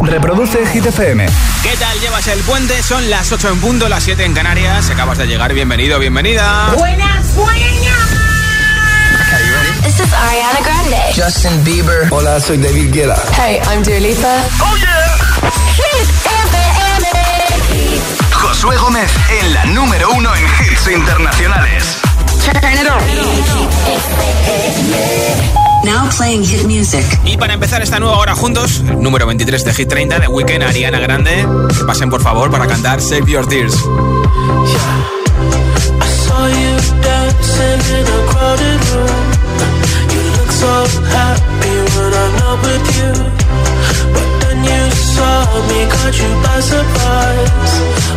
Reproduce Hit FM. ¿Qué tal llevas el puente? Son las 8 en punto, las 7 en Canarias. Acabas de llegar, bienvenido, bienvenida. Buenas, buenas. This is Ariana Grande. Justin Bieber. Hola, soy David Guetta. Hey, I'm Dua Lipa. Oh yeah. Hit FM. Josué Gómez en la número uno en hits internacionales. Now playing hit music. Y para empezar esta nueva hora juntos, el número 23 de Hit 30 de Weekend, Ariana Grande, que pasen por favor para cantar Save Your Tears. me, caught you by surprise.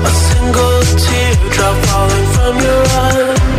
A single teardrop falling from your eye.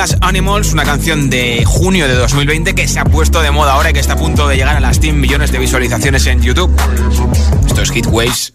Glass Animals, una canción de junio de 2020 que se ha puesto de moda ahora y que está a punto de llegar a las 100 millones de visualizaciones en YouTube. Esto es Hit Waves.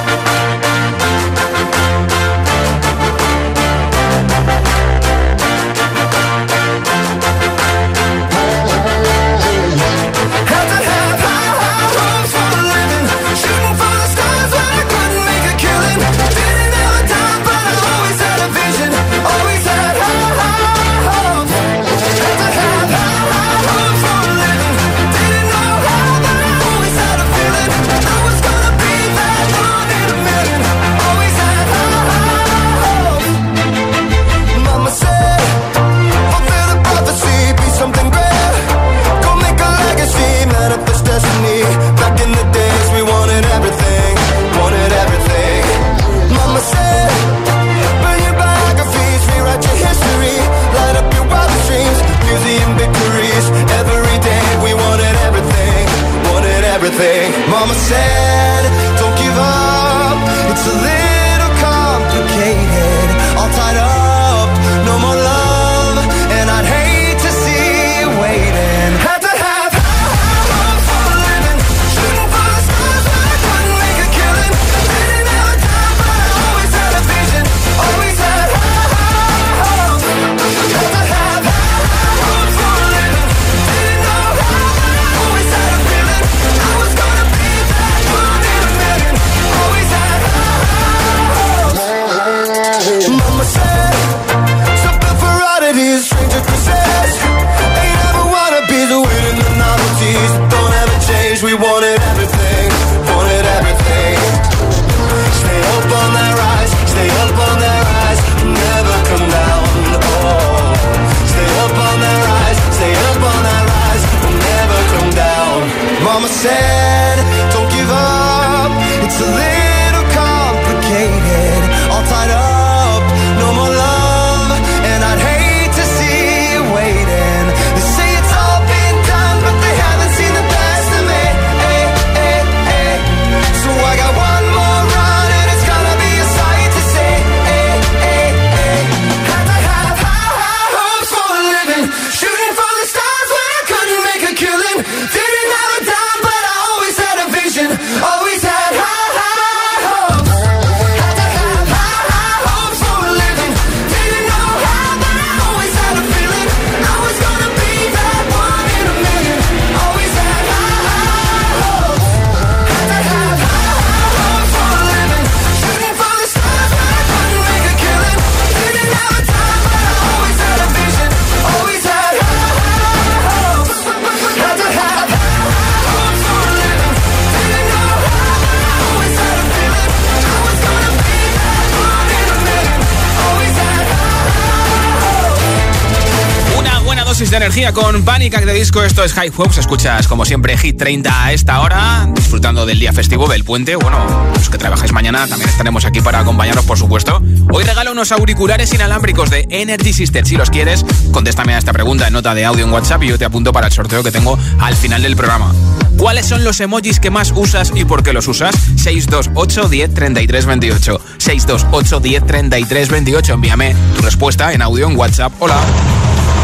Con Panic de Disco. Esto es High Hopes. Escuchas, como siempre, Hit 30 a esta hora, disfrutando del día festivo del puente. Bueno, los que trabajáis mañana también estaremos aquí para acompañaros, por supuesto. Hoy regalo unos auriculares inalámbricos de Energy Sister. Si los quieres, contéstame a esta pregunta en nota de audio en WhatsApp y yo te apunto para el sorteo que tengo al final del programa. ¿Cuáles son los emojis que más usas y por qué los usas? 628 10 33 28. 628 10 33 28. Envíame tu respuesta en audio en WhatsApp. Hola.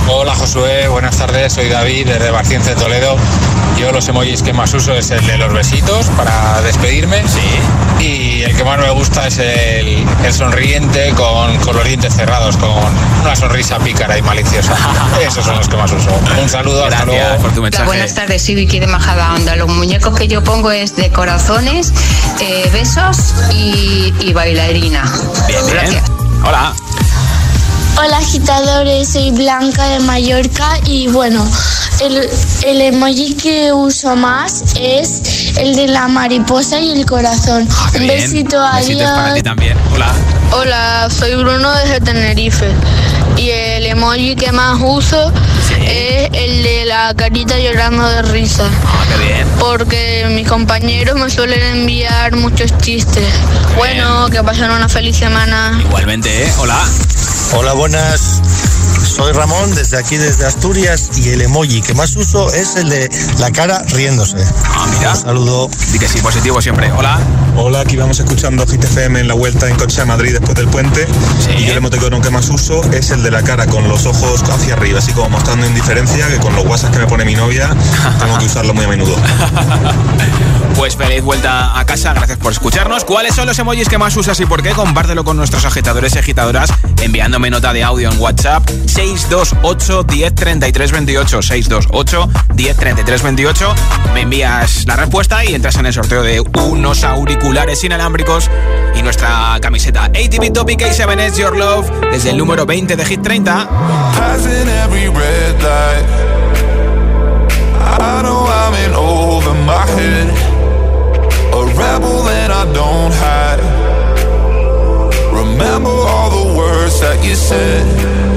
Hola Josué, buenas tardes, soy David desde Barciense, Toledo. Yo los emojis que más uso es el de los besitos para despedirme. Sí. Y el que más me gusta es el, sonriente con, los dientes cerrados, con una sonrisa pícara y maliciosa. Esos son los que más uso. Un saludo, Gracias hasta luego. Buenas tardes, soy Vicky de Majada Onda. Los muñecos que yo pongo es de corazones, eh, besos y, bailarina. Bien, bien. Hola. Hola agitadores, soy Blanca de Mallorca y bueno, el, el emoji que uso más es el de la mariposa y el corazón. Qué Un besito, Besitos para ti adiós. también. Hola. Hola, soy Bruno desde Tenerife y el emoji que más uso Sí. es el de la carita llorando de risa. Ah, qué bien. Porque mis compañeros me suelen enviar muchos chistes. Bueno, que pasen una feliz semana. Igualmente, ¿eh? Hola. Hola, buenas. Soy Ramón desde aquí, desde Asturias, y el emoji que más uso es el de la cara riéndose. Ah, mira. Un saludo. Di que sí, positivo siempre. Hola. Hola, aquí vamos escuchando Hit FM en la vuelta en coche a Madrid después del puente. Sí. Y el emoticono que más uso es el de la cara con los ojos hacia arriba, así como mostrando indiferencia, que con los WhatsApp que me pone mi novia tengo que usarlo muy a menudo. Pues feliz vuelta a casa, gracias por escucharnos. ¿Cuáles son los emojis que más usas y por qué? Compártelo con nuestros agitadores y agitadoras enviándome nota de audio en WhatsApp 628 10 33 28 628 10 33 28. Me envías la respuesta y entras en el sorteo de unos auriculares inalámbricos y nuestra camiseta ATV Topic A7 s Your Love desde el número 20 de Hit 30. Passing every red light. I know I'm in over my head. A rebel that I don't hide. Remember all the words that you said.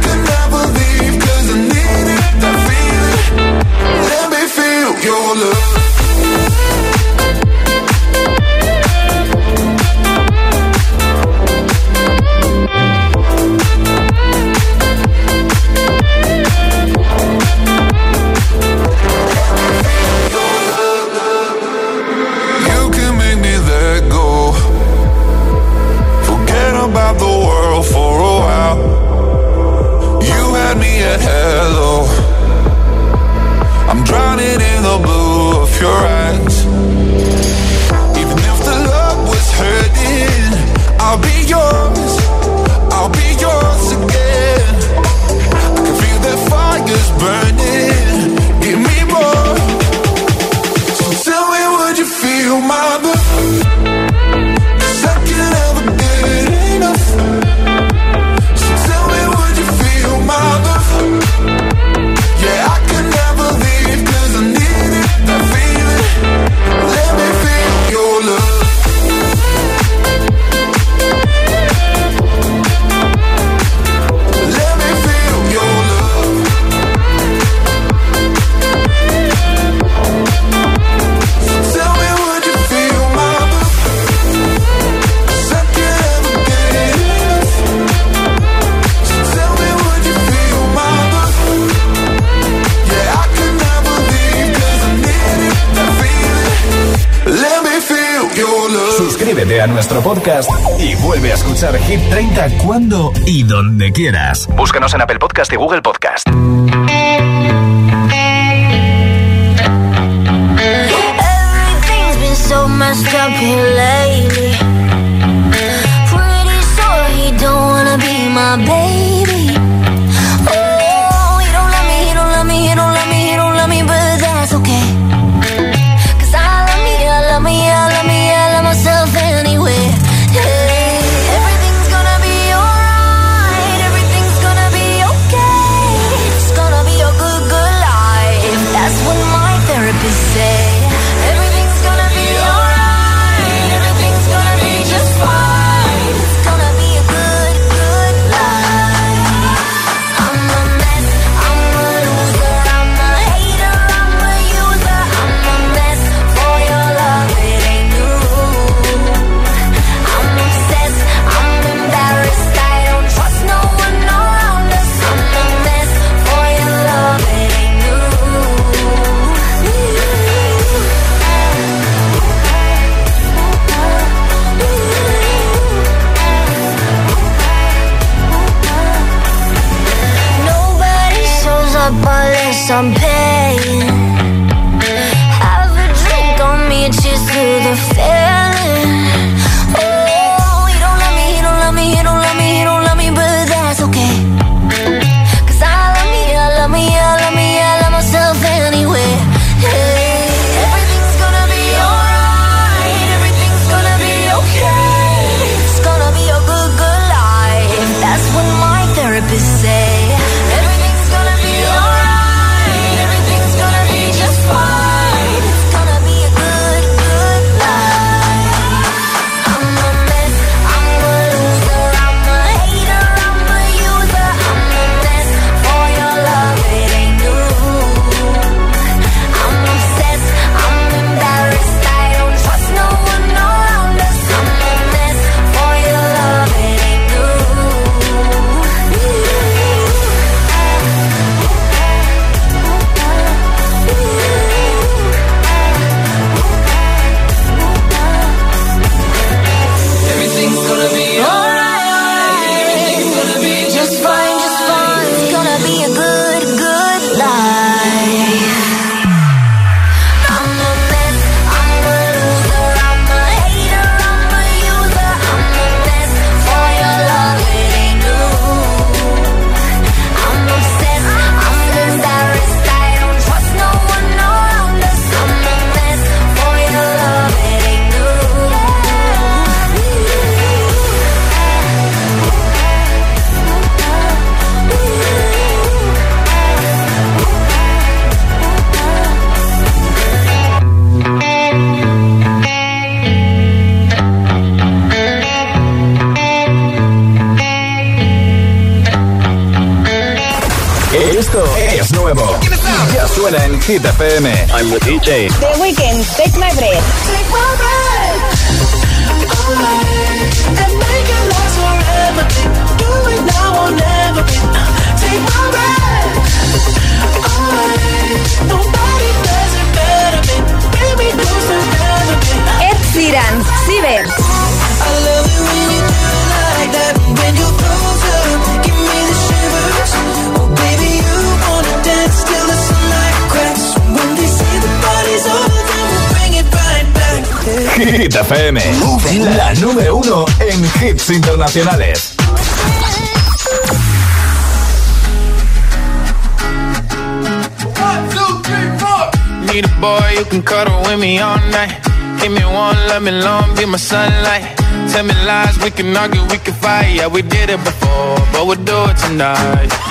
cuando y donde quieras. Búscanos en Apple Podcast y Google Podcast. Hit FM. I'm the DJ. Internacionales. Need a boy you can cuddle with me all night. Give me one, let me long, be my sunlight. Tell me lies, we can argue, we can fight. Yeah, we did it before, but we'll do it tonight.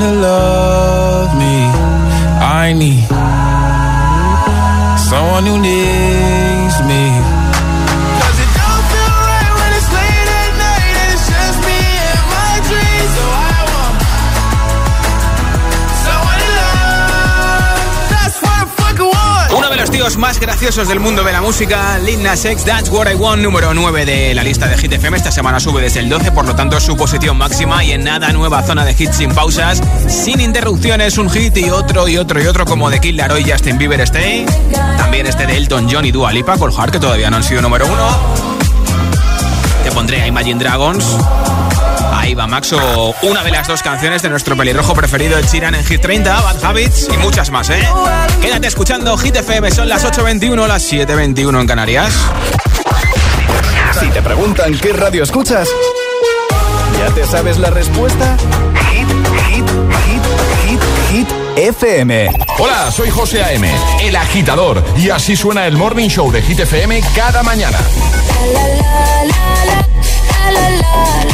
to love me. I need someone who needs me. Graciosos del mundo de la música, Lil Nas X, That's What I Want, número 9 de la lista de Hit FM. Esta semana sube desde el 12, por lo tanto su posición máxima y en nada nueva zona de hits sin pausas, sin interrupciones, un hit y otro y otro y otro como de Kid Laroi Justin Bieber Stay. También este de Elton John y Dua Lipa, que todavía no han sido número 1. Te pondré a Imagine Dragons, Ahí va Max o una de las dos canciones de nuestro pelirrojo preferido, el Chiran en Hit 30, Bad Habits y muchas más, ¿eh? Quédate escuchando Hit FM, son las 8.21, las 7.21 en Canarias. Si te preguntan qué radio escuchas, ¿ya te sabes la respuesta? Hit, hit, hit, hit, hit. FM. Hola, soy José A.M., el agitador, y así suena el Morning Show de Hit FM cada mañana. Niña de la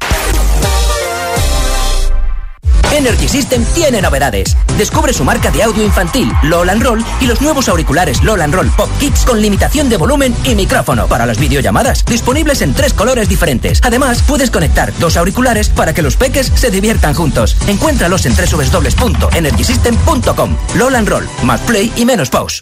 Energy System tiene novedades. Descubre su marca de audio infantil, LOL Roll, y los nuevos auriculares LOL Roll Pop Kids con limitación de volumen y micrófono para las videollamadas, disponibles en tres colores diferentes. Además, puedes conectar dos auriculares para que los peques se diviertan juntos. Encuéntralos en www.energysystem.com. LOL Roll, más play y menos pause.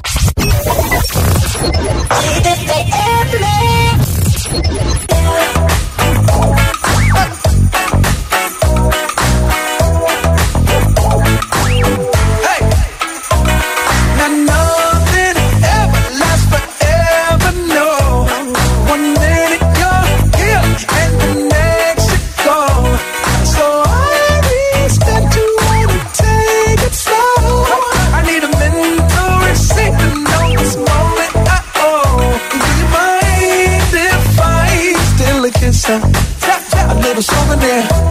Now souvenir.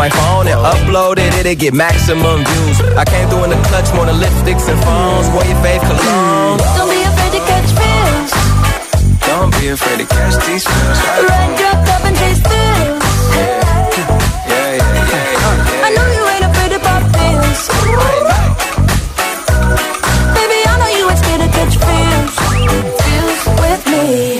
my phone and upload it, it'll get maximum views. I came through in the clutch, more than lipsticks and phones. Wore your fave cologne. Don't be afraid to catch feels. Don't be afraid to catch these feels. Ride your cup and chase thrills. Yeah, yeah, yeah, yeah. I know you ain't afraid to pop pills. Baby, I know you ain't scared to catch feels. Feels with me.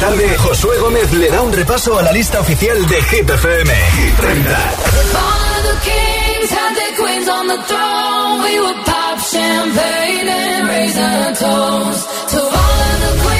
tarde, Josué Gómez le da un repaso a la lista oficial de Hit FM. Hit 30. All of the kings had their queens on the throne. We would pop champagne and raise our toast to all of the queens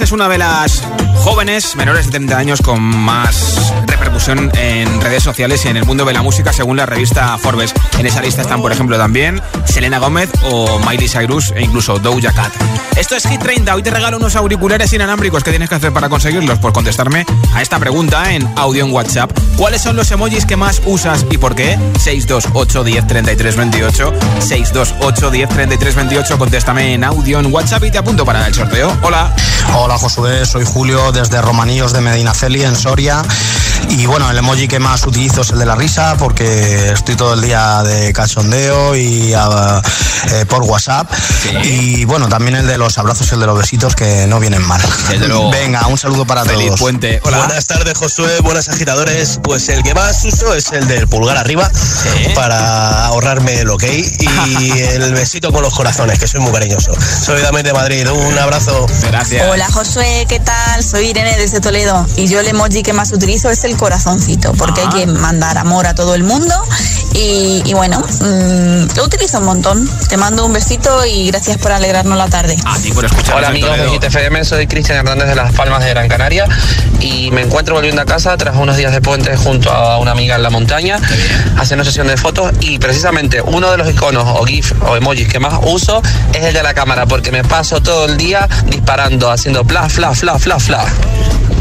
Es una de las jóvenes menores de 30 años con más repercusión en redes sociales y en el mundo de la música según la revista Forbes. En esa lista están, por ejemplo, también Selena Gómez o Miley Cyrus e incluso Doja Cat. Esto es Hit 30. Hoy te regalo unos auriculares inalámbricos. ¿Qué tienes que hacer para conseguirlos? Por contestarme a esta pregunta en audio en WhatsApp. ¿Cuáles son los emojis que más usas y por qué? 628 10 33 28. 628 10 33 28. Contéstame en audio en WhatsApp y te apunto para el sorteo. Hola. Hola Josué, soy Julio desde Romaníos de Medinaceli en Soria. Y bueno, el emoji que más utilizo es el de la risa porque estoy todo el día de cachondeo y ah, eh, por WhatsApp. Y bueno, también el de los abrazos y el de los besitos que no vienen mal. Venga, un saludo para Feliz todos. puente. Hola. Buenas tardes, Josué. Buenas agitadores. Pues el que más uso es el del pulgar arriba para ahorrarme el ok y el besito con los corazones, que soy muy cariñoso. Soy Dame de Madrid. Un abrazo. Gracias. Hola Josué, ¿qué tal? Soy Irene desde Toledo y yo el emoji que más utilizo es el corazoncito porque hay que mandar amor a todo el mundo y, y bueno, mm, lo utilizo un montón. Te mando un besito y gracias por alegrarnos la tarde. A ti por escuchar. Hola amigos de GTFM, soy Cristian Hernández de Las Palmas de Gran Canaria y me encuentro volviendo a casa tras unos días de puente junto a una amiga en la montaña haciendo sesión de fotos y precisamente uno de los iconos o GIF o emojis que más uso es el de la cámara porque me paso todo el día disparando, haciendo fla, fla, fla, fla, fla.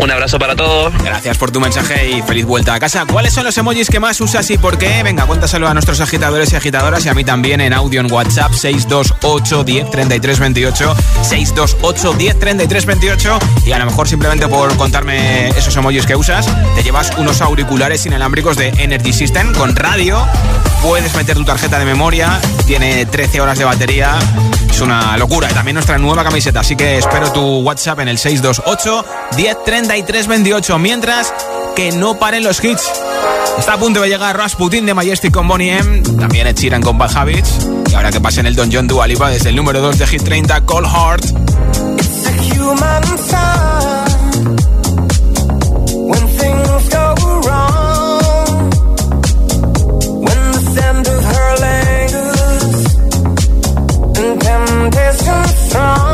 Un abrazo para todos. Gracias por tu mensaje y feliz vuelta a casa. ¿Cuáles son los emojis que más usas y por qué? Venga, cuéntaselo a nuestros agitadores y agitadoras y a mí también en audio en WhatsApp 628 10 33 28 628 10 33 28 y a lo mejor simplemente por contarme esos emojis que usas te llevas unos auriculares inalámbricos de Energy System con radio. Puedes meter tu tarjeta de memoria, tiene 13 horas de batería. Es una locura. Y también nuestra nueva camiseta. Así que espero tu WhatsApp en el 628 10 33 28. Mientras que no paren los hits. Está a punto de llegar Rasputin de Majestic con Bonnie M. También Ed Sheeran con Bad Habits. Y ahora que pasen el Don John Dua Lipa desde el número 2 de Hit 30, Cold Heart. human lingers and temptation strong.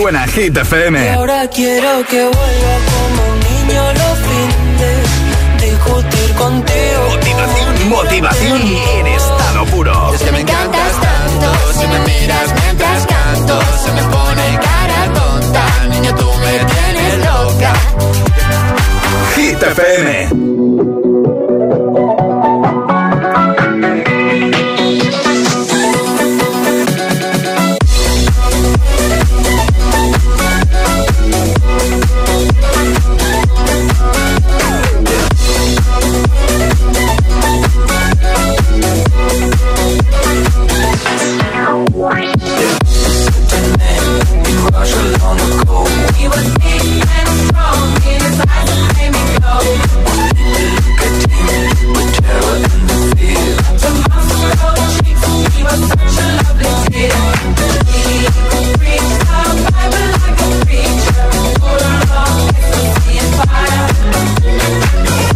Suena Hit FM. Y ahora quiero que vuelva como un niño los fines. Discutir contigo. Motivación, motivación en estado puro. Es que me encantas tanto. Si me miras mientras canto, se me pone cara tonta. Niño, tú me tienes loca. Hit FM. Fire.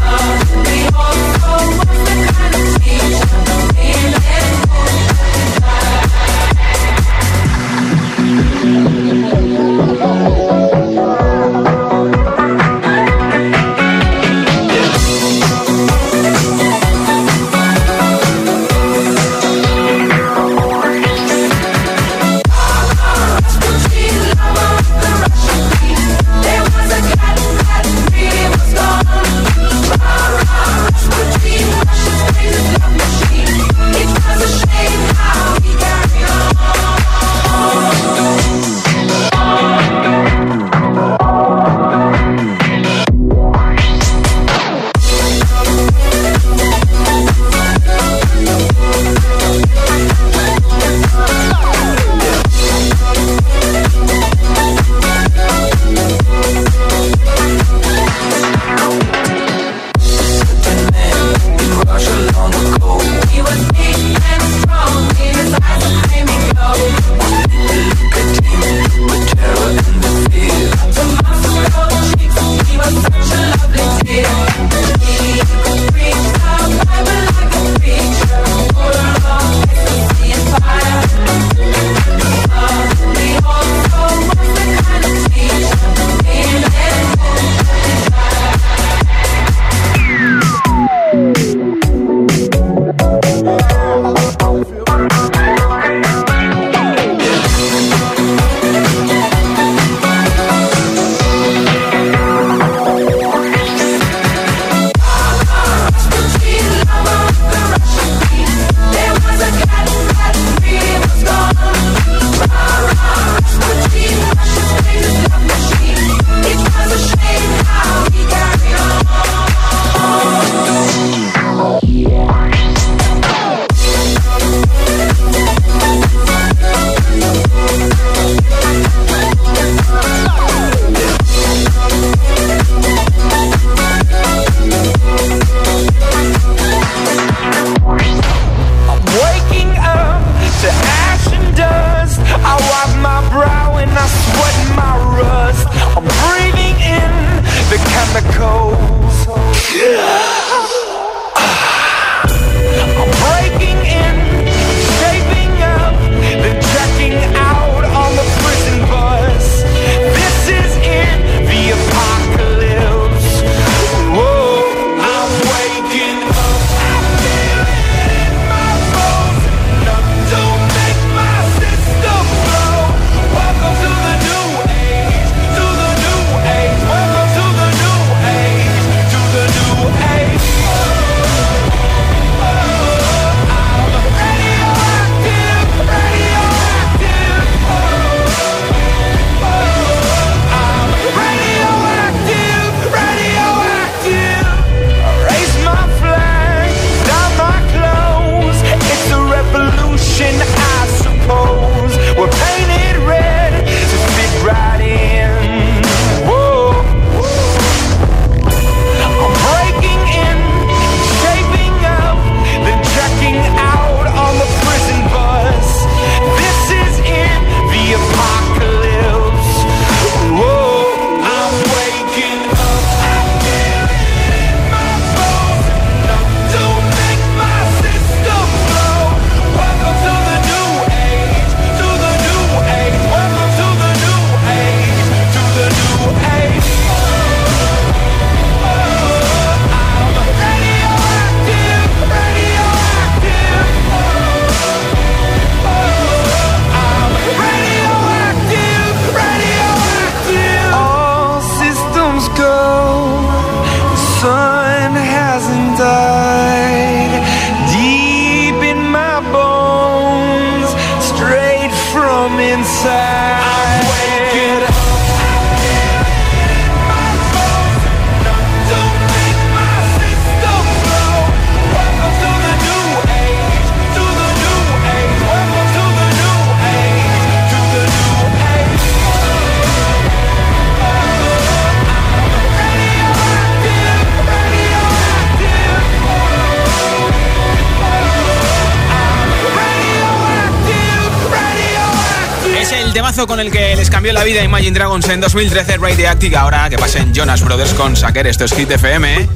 cambió la vida a Imagine Dragons en 2013, Radioactive. Ahora que pasen Jonas Brothers con Saker, esto es Hit FM. ¿eh?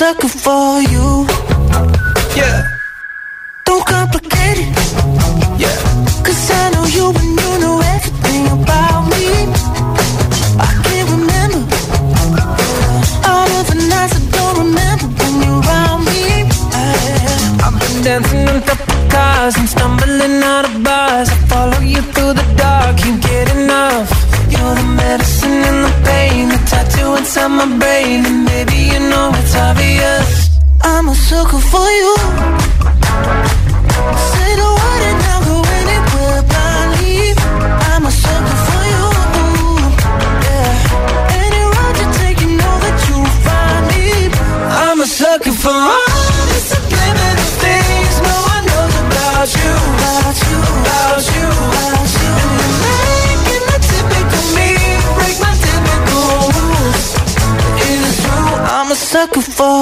sucker for you. looking for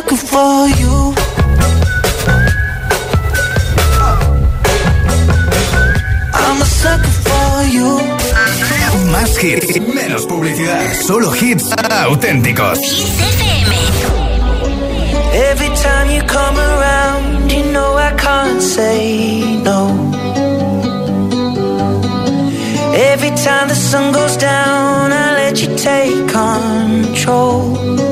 sucker for you. I'm a sucker for you. Más hits, menos publicidad. Solo hits auténticos. Every time you come around, you know I can't say no. Every time the sun goes down, I let you take control.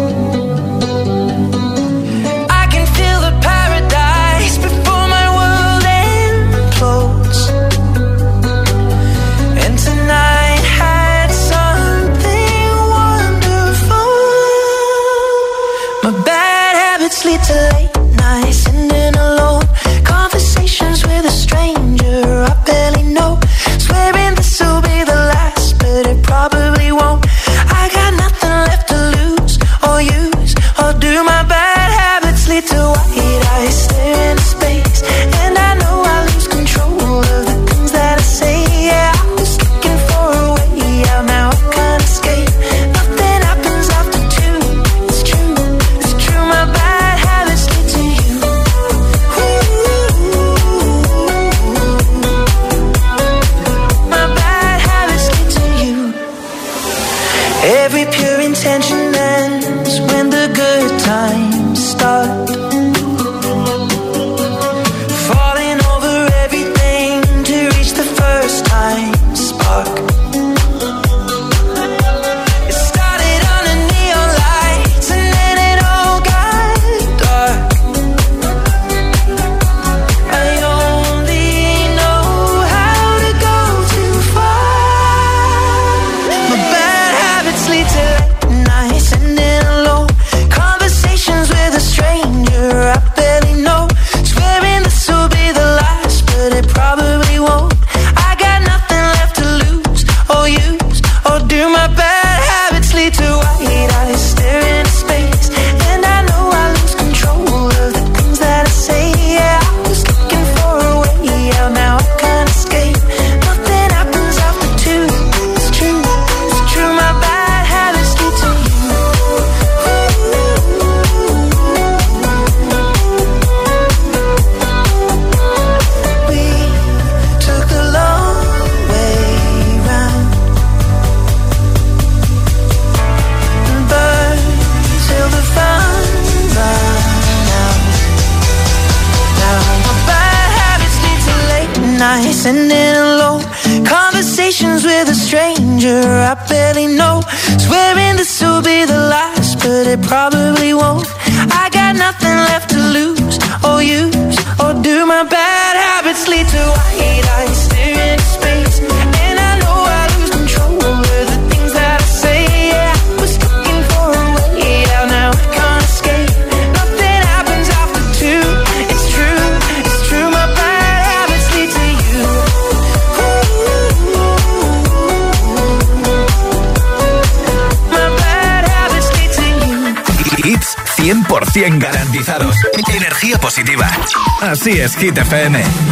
Hit FM.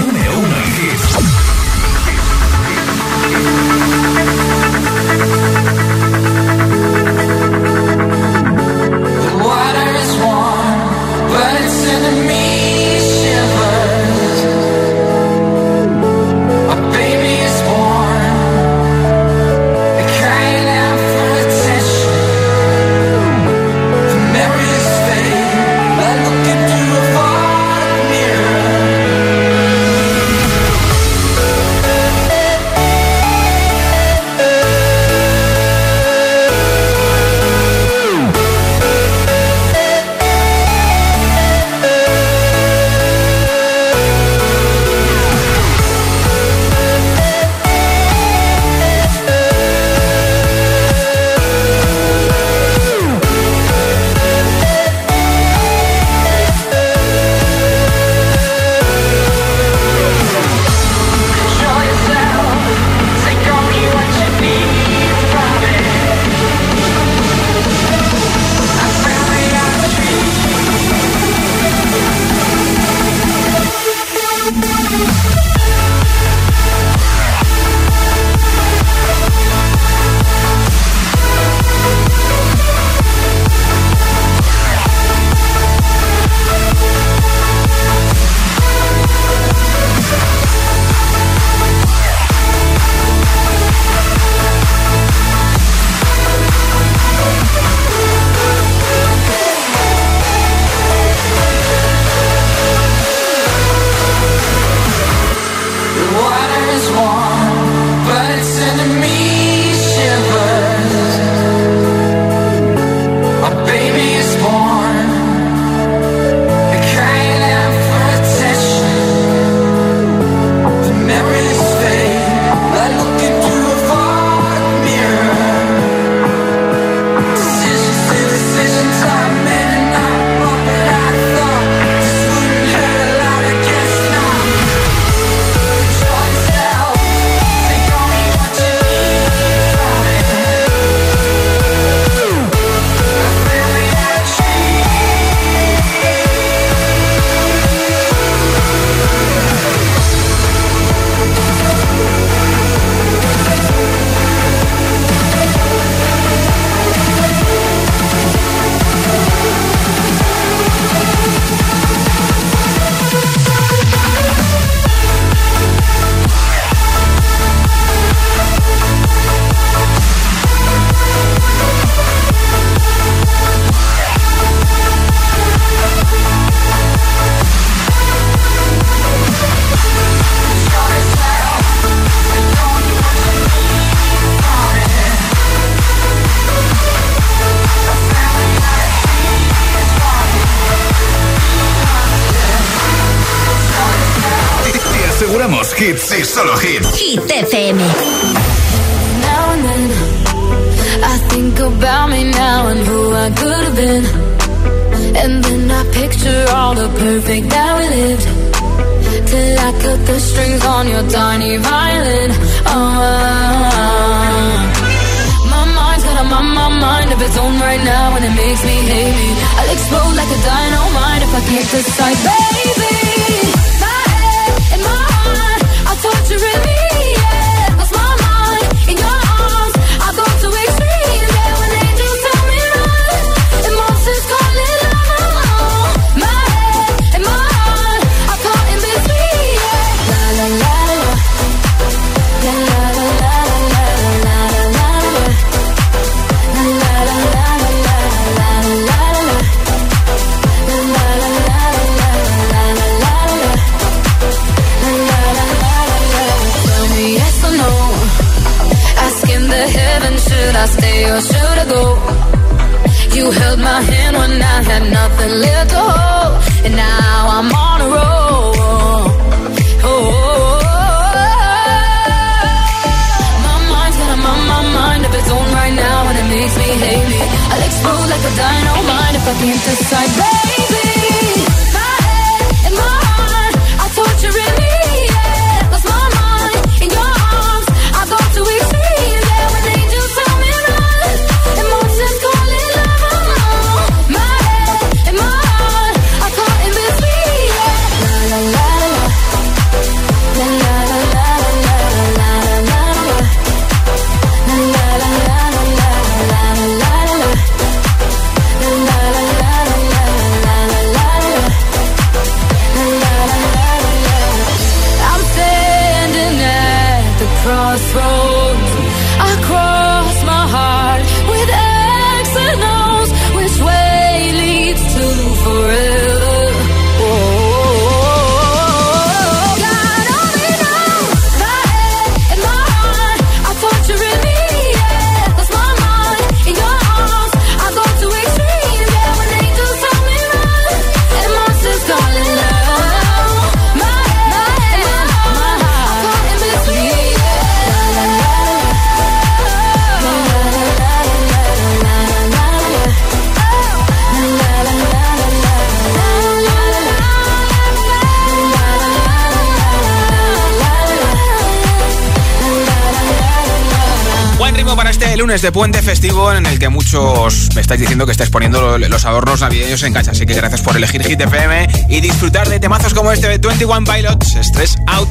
Lunes de puente festivo en el que muchos me estáis diciendo que estáis poniendo los adornos navideños en casa. Así que gracias por elegir Hit FM y disfrutar de temazos como este de 21 Pilots, Stress Out.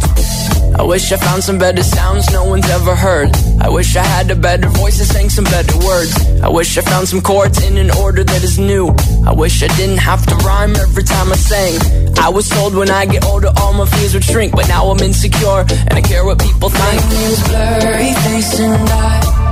I wish I found some better sounds no one's ever heard. I wish I had a better voice and sang some better words. I wish I found some chords in an order that is new. I wish I didn't have to rhyme every time I sang. I was told when I get older all my fears would shrink, but now I'm insecure and I care what people think. My name's blurry face and I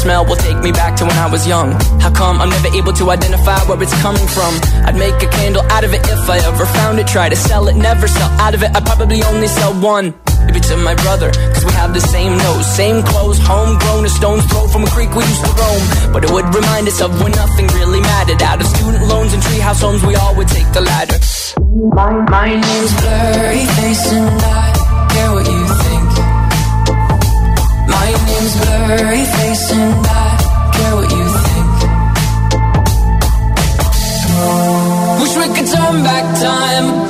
smell will take me back to when I was young. How come I'm never able to identify where it's coming from? I'd make a candle out of it if I ever found it. Try to sell it, never sell out of it. I'd probably only sell one. Maybe to my brother, we have the same nose, same clothes, homegrown, a stone's throw from a creek we used to roam. But it would remind us of when nothing really mattered. Out of student loans and treehouse homes, we all would take the ladder. My, my name's blurry face and I care what you think. My name's blurry face and I care what you think. Wish we could turn back time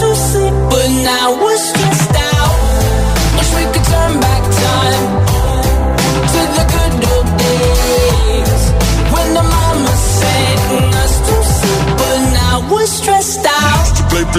I was.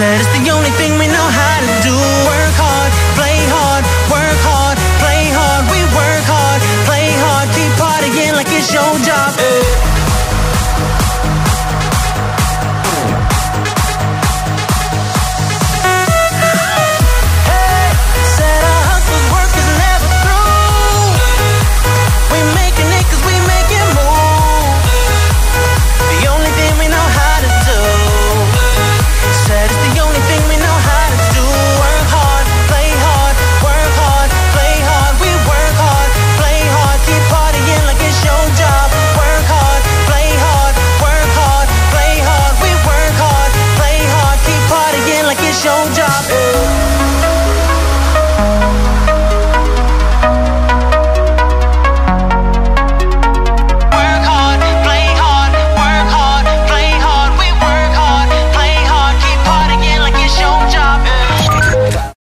ser este